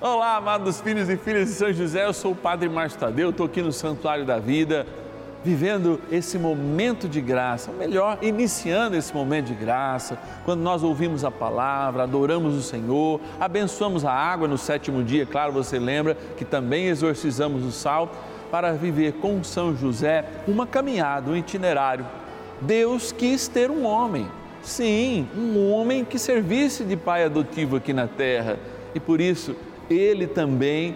Olá, amados filhos e filhas de São José, eu sou o Padre Márcio Tadeu, estou aqui no Santuário da Vida, vivendo esse momento de graça, ou melhor, iniciando esse momento de graça, quando nós ouvimos a palavra, adoramos o Senhor, abençoamos a água no sétimo dia, claro, você lembra que também exorcizamos o sal, para viver com São José uma caminhada, um itinerário. Deus quis ter um homem, sim, um homem que servisse de pai adotivo aqui na terra, e por isso ele também,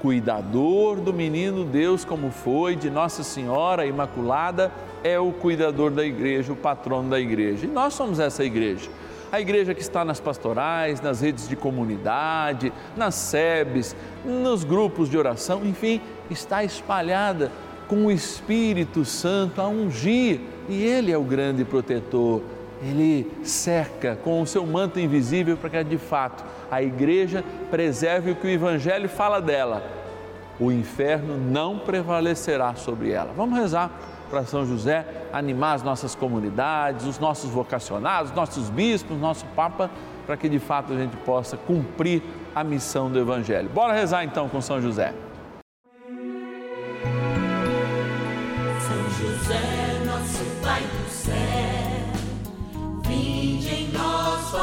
cuidador do menino Deus, como foi, de Nossa Senhora Imaculada, é o cuidador da igreja, o patrono da igreja. E nós somos essa igreja. A igreja que está nas pastorais, nas redes de comunidade, nas SEBs, nos grupos de oração, enfim, está espalhada com o Espírito Santo a ungir e Ele é o grande protetor. Ele cerca com o seu manto invisível para que de fato a igreja preserve o que o Evangelho fala dela. O inferno não prevalecerá sobre ela. Vamos rezar para São José animar as nossas comunidades, os nossos vocacionados, nossos bispos, nosso Papa, para que de fato a gente possa cumprir a missão do Evangelho. Bora rezar então com São José.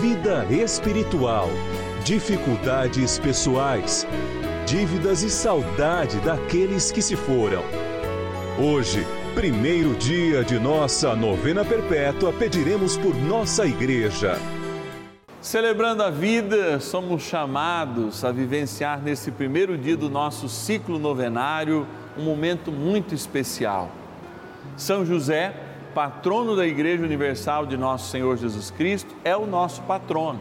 vida espiritual, dificuldades pessoais, dívidas e saudade daqueles que se foram. Hoje, primeiro dia de nossa novena perpétua, pediremos por nossa igreja. Celebrando a vida, somos chamados a vivenciar nesse primeiro dia do nosso ciclo novenário um momento muito especial. São José, patrono da Igreja Universal de Nosso Senhor Jesus Cristo, é o nosso patrono.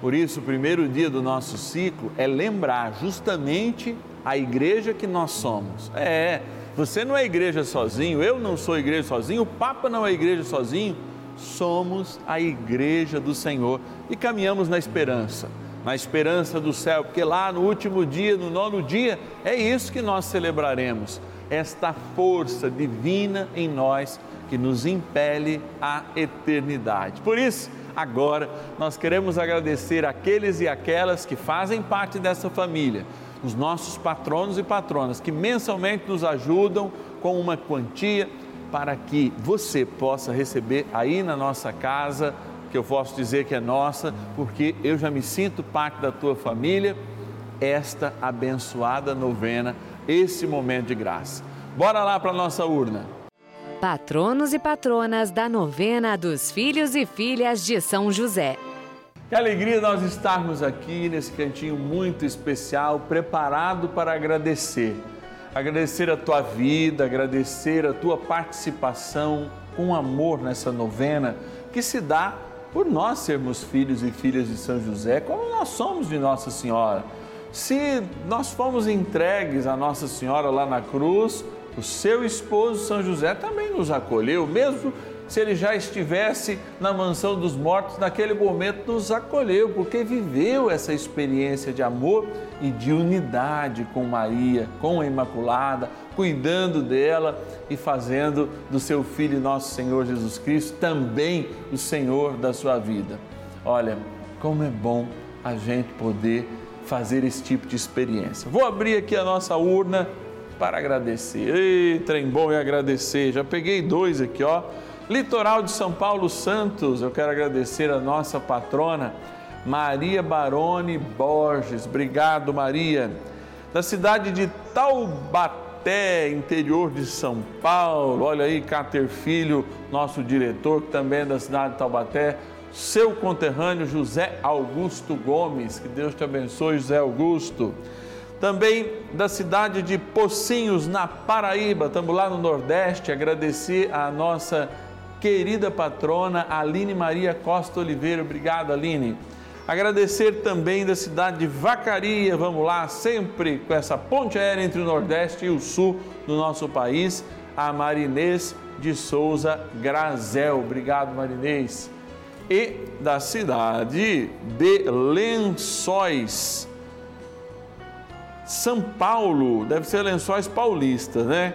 Por isso, o primeiro dia do nosso ciclo é lembrar justamente a igreja que nós somos. É, você não é igreja sozinho, eu não sou igreja sozinho, o Papa não é igreja sozinho. Somos a igreja do Senhor e caminhamos na esperança, na esperança do céu, porque lá no último dia, no nono dia, é isso que nós celebraremos, esta força divina em nós que nos impele à eternidade. Por isso, agora nós queremos agradecer aqueles e aquelas que fazem parte dessa família, os nossos patronos e patronas que mensalmente nos ajudam com uma quantia para que você possa receber aí na nossa casa, que eu posso dizer que é nossa, porque eu já me sinto parte da tua família, esta abençoada novena, esse momento de graça. Bora lá para a nossa urna. Patronos e patronas da novena dos filhos e filhas de São José. Que alegria nós estarmos aqui nesse cantinho muito especial, preparado para agradecer. Agradecer a tua vida, agradecer a tua participação com amor nessa novena que se dá por nós sermos filhos e filhas de São José, como nós somos de Nossa Senhora. Se nós fomos entregues a Nossa Senhora lá na cruz, o seu esposo São José também nos acolheu, mesmo se ele já estivesse na mansão dos mortos, naquele momento nos acolheu, porque viveu essa experiência de amor e de unidade com Maria, com a Imaculada, cuidando dela e fazendo do seu filho nosso Senhor Jesus Cristo também o Senhor da sua vida. Olha, como é bom a gente poder fazer esse tipo de experiência. Vou abrir aqui a nossa urna para agradecer. Ei, trem bom e agradecer. Já peguei dois aqui, ó. Litoral de São Paulo Santos, eu quero agradecer a nossa patrona Maria Barone Borges. Obrigado, Maria. Da cidade de Taubaté, interior de São Paulo. Olha aí, Cater Filho, nosso diretor, que também é da cidade de Taubaté. Seu conterrâneo José Augusto Gomes. Que Deus te abençoe, José Augusto. Também da cidade de Pocinhos, na Paraíba, estamos lá no Nordeste. Agradecer a nossa querida patrona Aline Maria Costa Oliveira. Obrigado, Aline. Agradecer também da cidade de Vacaria, vamos lá, sempre com essa ponte aérea entre o Nordeste e o Sul do nosso país, a Marinês de Souza Grazel. Obrigado, Marinês. E da cidade de Lençóis, São Paulo, deve ser Lençóis Paulistas, né?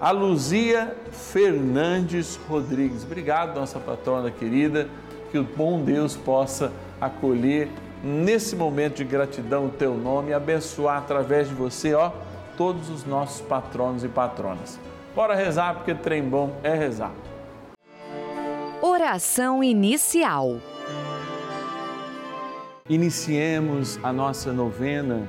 A Luzia Fernandes Rodrigues. Obrigado, nossa patrona querida, que o bom Deus possa acolher nesse momento de gratidão o teu nome e abençoar através de você, ó, todos os nossos patronos e patronas. Bora rezar, porque trem bom é rezar. Oração inicial. Iniciemos a nossa novena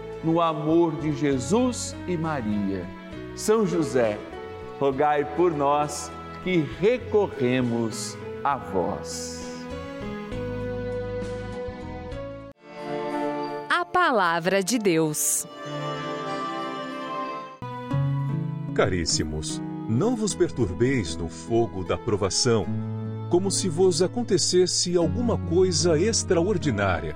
no amor de Jesus e Maria. São José, rogai por nós que recorremos a vós. A Palavra de Deus. Caríssimos, não vos perturbeis no fogo da provação, como se vos acontecesse alguma coisa extraordinária.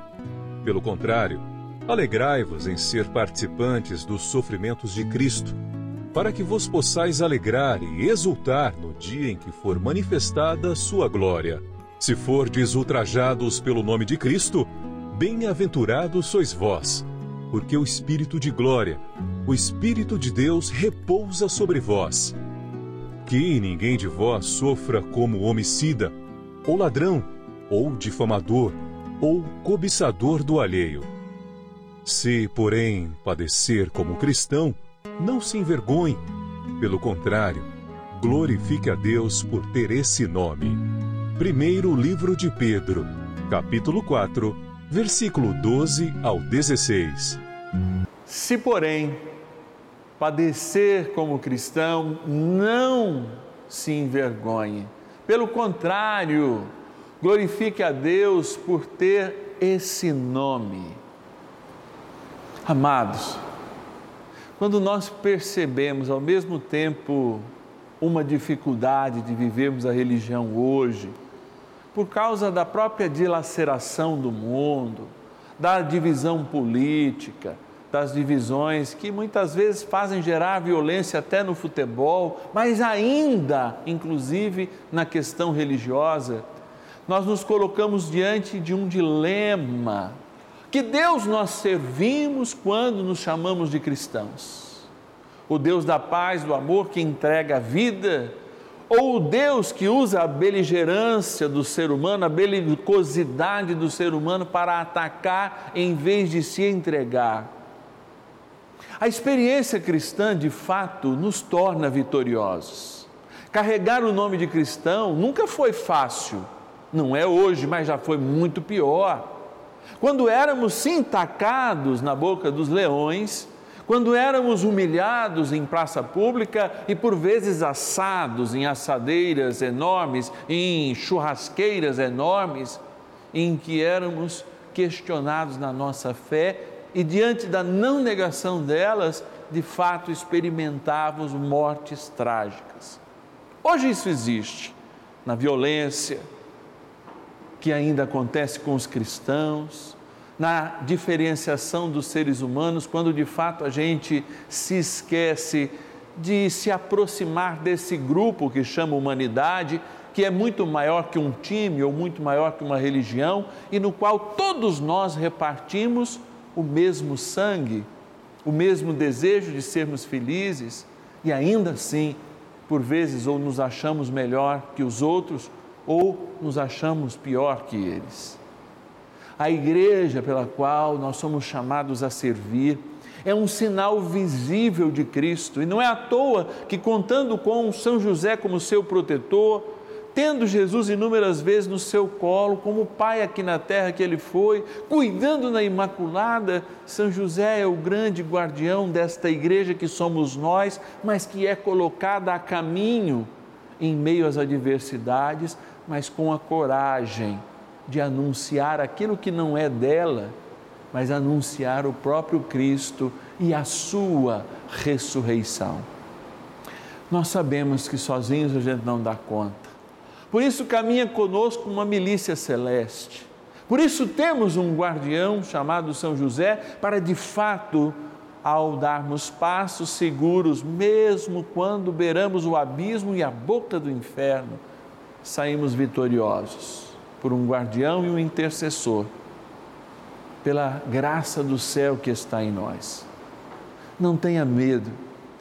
Pelo contrário, alegrai-vos em ser participantes dos sofrimentos de Cristo para que vos possais alegrar e exultar no dia em que for manifestada sua glória. Se fordes ultrajados pelo nome de Cristo, bem-aventurados sois vós, porque o Espírito de glória, o Espírito de Deus repousa sobre vós. Que ninguém de vós sofra como homicida, ou ladrão, ou difamador, ou cobiçador do alheio. Se, porém, padecer como cristão, não se envergonhe. Pelo contrário, glorifique a Deus por ter esse nome. Primeiro livro de Pedro, capítulo 4, versículo 12 ao 16. Se, porém, padecer como cristão, não se envergonhe. Pelo contrário, glorifique a Deus por ter esse nome. Amados, quando nós percebemos ao mesmo tempo uma dificuldade de vivermos a religião hoje, por causa da própria dilaceração do mundo, da divisão política, das divisões que muitas vezes fazem gerar violência até no futebol, mas ainda, inclusive, na questão religiosa, nós nos colocamos diante de um dilema. Que Deus nós servimos quando nos chamamos de cristãos? O Deus da paz, do amor que entrega a vida ou o Deus que usa a beligerância do ser humano, a belicosidade do ser humano para atacar em vez de se entregar. A experiência cristã, de fato, nos torna vitoriosos. Carregar o nome de cristão nunca foi fácil, não é hoje, mas já foi muito pior. Quando éramos sim tacados na boca dos leões, quando éramos humilhados em praça pública e por vezes assados em assadeiras enormes, em churrasqueiras enormes, em que éramos questionados na nossa fé e diante da não negação delas, de fato experimentávamos mortes trágicas. Hoje isso existe na violência que ainda acontece com os cristãos, na diferenciação dos seres humanos, quando de fato a gente se esquece de se aproximar desse grupo que chama humanidade, que é muito maior que um time ou muito maior que uma religião e no qual todos nós repartimos o mesmo sangue, o mesmo desejo de sermos felizes e ainda assim, por vezes, ou nos achamos melhor que os outros ou nos achamos pior que eles. A igreja pela qual nós somos chamados a servir é um sinal visível de Cristo e não é à toa que, contando com São José como seu protetor, tendo Jesus inúmeras vezes no seu colo, como pai aqui na terra que ele foi, cuidando na Imaculada, São José é o grande guardião desta igreja que somos nós, mas que é colocada a caminho em meio às adversidades, mas com a coragem de anunciar aquilo que não é dela, mas anunciar o próprio Cristo e a sua ressurreição. Nós sabemos que sozinhos a gente não dá conta. Por isso caminha conosco uma milícia celeste. Por isso temos um guardião chamado São José para de fato ao darmos passos seguros, mesmo quando beiramos o abismo e a boca do inferno, saímos vitoriosos por um guardião e um intercessor, pela graça do céu que está em nós. Não tenha medo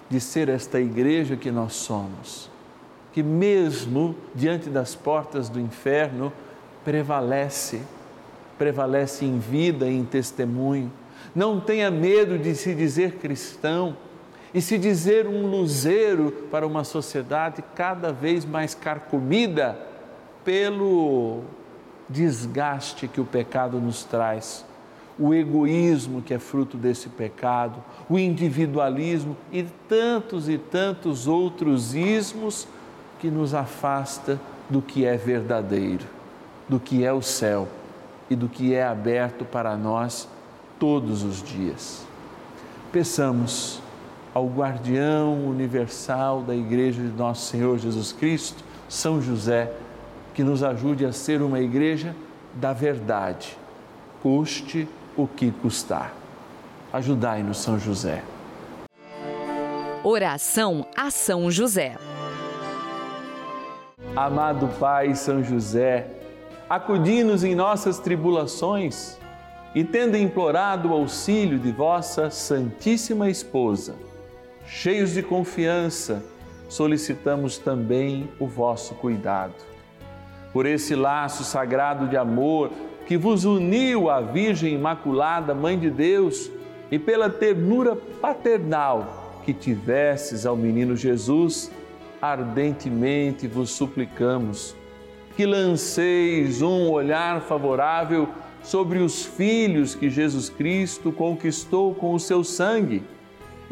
de ser esta igreja que nós somos, que mesmo diante das portas do inferno prevalece, prevalece em vida e em testemunho. Não tenha medo de se dizer cristão e se dizer um luzeiro para uma sociedade cada vez mais carcomida pelo desgaste que o pecado nos traz, o egoísmo que é fruto desse pecado, o individualismo e tantos e tantos outros ismos que nos afasta do que é verdadeiro, do que é o céu e do que é aberto para nós todos os dias. Peçamos ao guardião universal da Igreja de Nosso Senhor Jesus Cristo, São José, que nos ajude a ser uma igreja da verdade, custe o que custar. Ajudai-nos, São José. Oração a São José. Amado Pai São José, acudi-nos em nossas tribulações e, tendo implorado o auxílio de vossa Santíssima Esposa, cheios de confiança, solicitamos também o vosso cuidado. Por esse laço sagrado de amor que vos uniu à Virgem Imaculada, Mãe de Deus, e pela ternura paternal que tivesses ao menino Jesus, ardentemente vos suplicamos que lanceis um olhar favorável sobre os filhos que Jesus Cristo conquistou com o seu sangue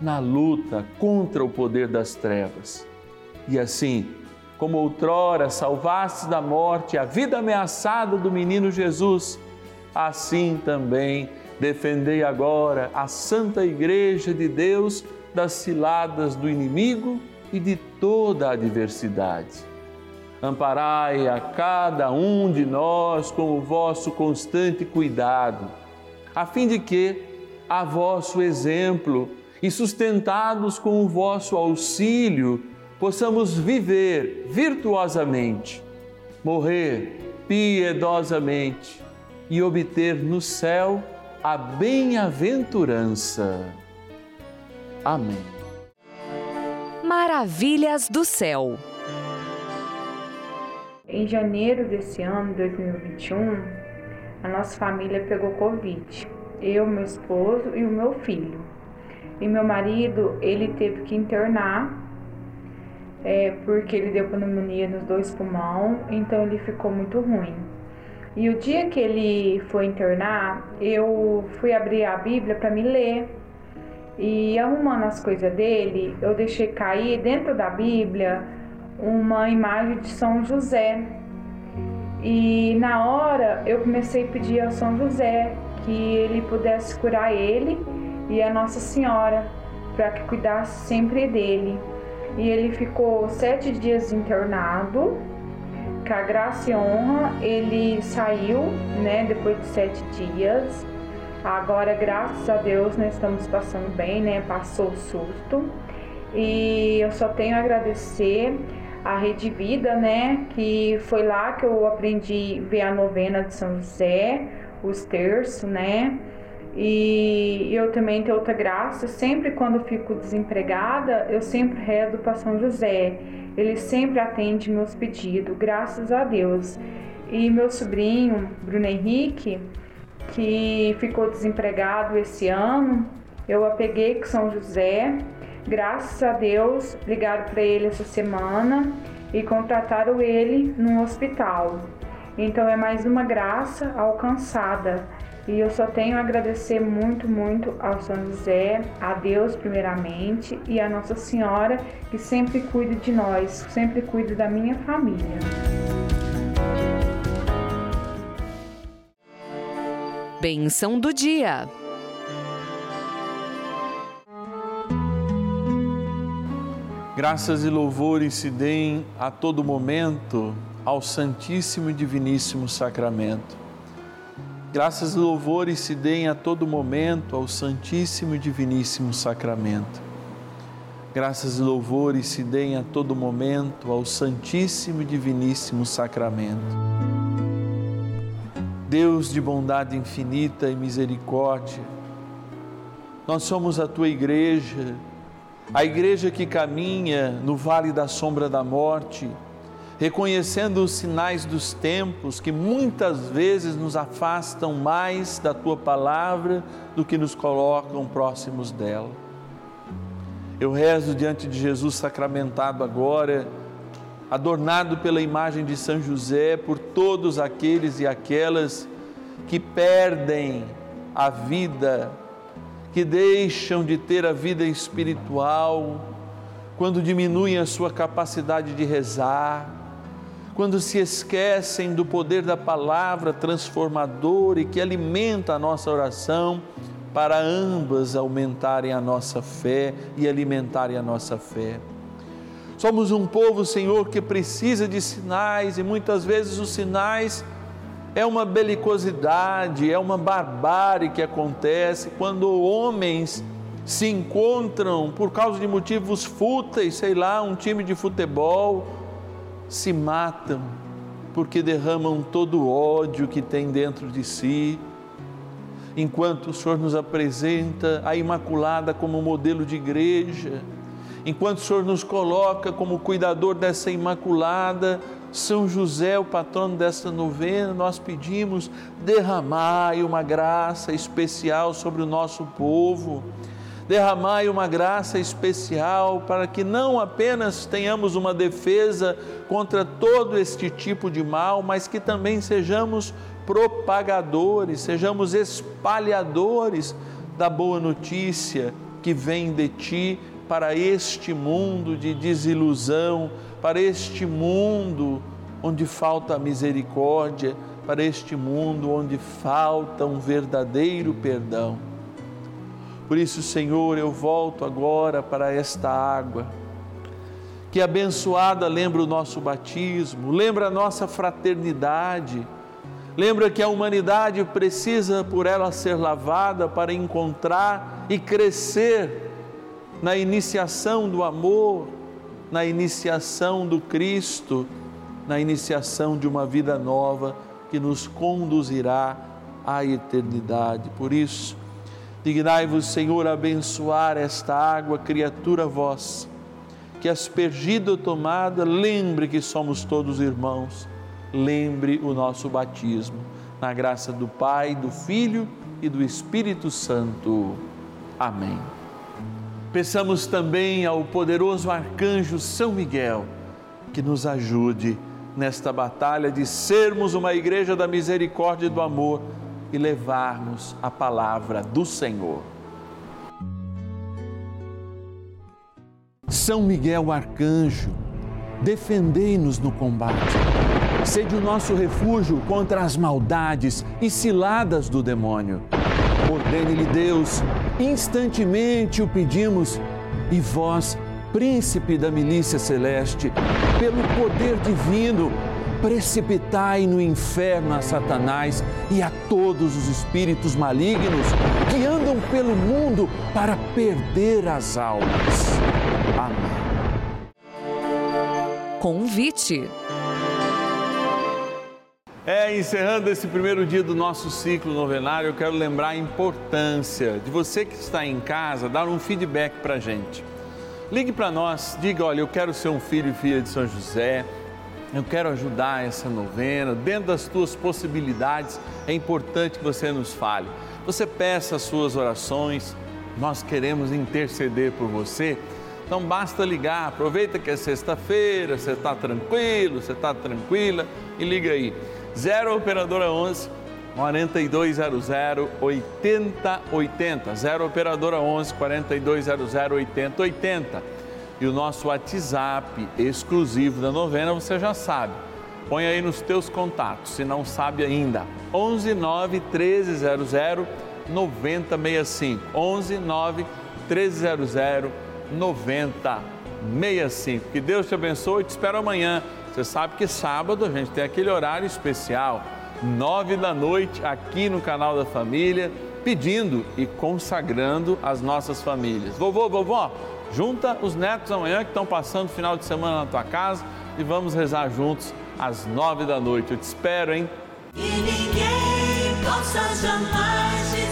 na luta contra o poder das trevas. E assim, como outrora salvaste da morte a vida ameaçada do menino Jesus, assim também defendei agora a Santa Igreja de Deus das ciladas do inimigo e de toda a adversidade. Amparai a cada um de nós com o vosso constante cuidado, a fim de que, a vosso exemplo e sustentados com o vosso auxílio, possamos viver virtuosamente, morrer piedosamente e obter no céu a bem-aventurança. Amém. Maravilhas do céu. Em janeiro desse ano, 2021, a nossa família pegou Covid. Eu, meu esposo e o meu filho. E meu marido, ele teve que internar é, porque ele deu pneumonia nos dois pulmões, então ele ficou muito ruim. E o dia que ele foi internar, eu fui abrir a Bíblia para me ler. E arrumando as coisas dele, eu deixei cair dentro da Bíblia uma imagem de São José. E na hora eu comecei a pedir ao São José que ele pudesse curar ele e a Nossa Senhora, para que cuidasse sempre dele. E ele ficou sete dias internado com a graça e honra, ele saiu, né, depois de sete dias. Agora, graças a Deus, nós estamos passando bem, né? Passou o susto. E eu só tenho a agradecer a Rede Vida, né? Que foi lá que eu aprendi a ver a novena de São José, os terços, né? E eu também tenho outra graça, sempre quando fico desempregada, eu sempre rezo para São José. Ele sempre atende meus pedidos, graças a Deus. E meu sobrinho, Bruno Henrique, que ficou desempregado esse ano, eu a peguei com São José. Graças a Deus, ligaram para ele essa semana e contrataram ele num hospital. Então é mais uma graça alcançada. E eu só tenho a agradecer muito, muito ao São José, a Deus primeiramente e a Nossa Senhora que sempre cuida de nós, sempre cuida da minha família. Benção do dia. Graças e louvores se deem a todo momento ao Santíssimo e Diviníssimo Sacramento. Graças e louvores se deem a todo momento ao Santíssimo e Diviníssimo Sacramento. Graças e louvores se deem a todo momento ao Santíssimo e Diviníssimo Sacramento. Deus de bondade infinita e misericórdia, nós somos a tua igreja, a igreja que caminha no vale da sombra da morte, reconhecendo os sinais dos tempos que muitas vezes nos afastam mais da tua palavra do que nos colocam próximos dela. Eu rezo diante de Jesus sacramentado agora, adornado pela imagem de São José, por todos aqueles e aquelas que perdem a vida, que deixam de ter a vida espiritual, quando diminuem a sua capacidade de rezar, quando se esquecem do poder da palavra transformadora e que alimenta a nossa oração, para ambas aumentarem a nossa fé e alimentarem a nossa fé. Somos um povo, Senhor, que precisa de sinais e muitas vezes os sinais é uma belicosidade, é uma barbárie que acontece quando homens se encontram por causa de motivos fúteis, sei lá, um time de futebol, se matam porque derramam todo o ódio que tem dentro de si. Enquanto o Senhor nos apresenta a Imaculada como modelo de igreja, enquanto o Senhor nos coloca como cuidador dessa Imaculada, São José, o patrono desta novena, nós pedimos: derramai uma graça especial sobre o nosso povo derramai uma graça especial para que não apenas tenhamos uma defesa contra todo este tipo de mal, mas que também sejamos propagadores, sejamos espalhadores da boa notícia que vem de ti para este mundo de desilusão, para este mundo onde falta misericórdia, para este mundo onde falta um verdadeiro perdão. Por isso, Senhor, eu volto agora para esta água. Que abençoada lembra o nosso batismo, lembra a nossa fraternidade, lembra que a humanidade precisa por ela ser lavada para encontrar e crescer na iniciação do amor, na iniciação do Cristo, na iniciação de uma vida nova que nos conduzirá à eternidade. Por isso, Dignai-vos, Senhor, abençoar esta água, criatura vossa, que aspergida ou tomada, lembre que somos todos irmãos, lembre o nosso batismo, na graça do Pai, do Filho e do Espírito Santo. Amém. Peçamos também ao poderoso arcanjo São Miguel que nos ajude nesta batalha de sermos uma igreja da misericórdia e do amor e levarmos a palavra do Senhor. São Miguel Arcanjo, defendei-nos no combate. Sede o nosso refúgio contra as maldades e ciladas do demônio. Ordene-lhe Deus, instantemente o pedimos, e vós, príncipe da milícia celeste, pelo poder divino, precipitai no inferno a Satanás e a todos os espíritos malignos que andam pelo mundo para perder as almas. Amém. Convite. É, encerrando esse primeiro dia do nosso ciclo novenário, eu quero lembrar a importância de você que está em casa dar um feedback para a gente. Ligue para nós, diga: olha, eu quero ser um filho e filha de São José eu quero ajudar essa novena, dentro das tuas possibilidades, é importante que você nos fale. Você peça as suas orações, nós queremos interceder por você. Então basta ligar, aproveita que é sexta-feira, você está tranquilo, você está tranquila e liga aí. 0 Operadora 11 4200 8080. 0 Operadora 11 4200 8080 e o nosso WhatsApp exclusivo da novena, você já sabe. Põe aí nos teus contatos, se não sabe ainda. 11 9 1300 9065. 11 9 1300 9065. Que Deus te abençoe e te espero amanhã. Você sabe que sábado a gente tem aquele horário especial, nove da noite, aqui no canal da família, pedindo e consagrando as nossas famílias. Vovô, vovó, Junta os netos amanhã que estão passando o final de semana na tua casa e vamos rezar juntos às nove da noite. Eu te espero, hein? E ninguém possa jamais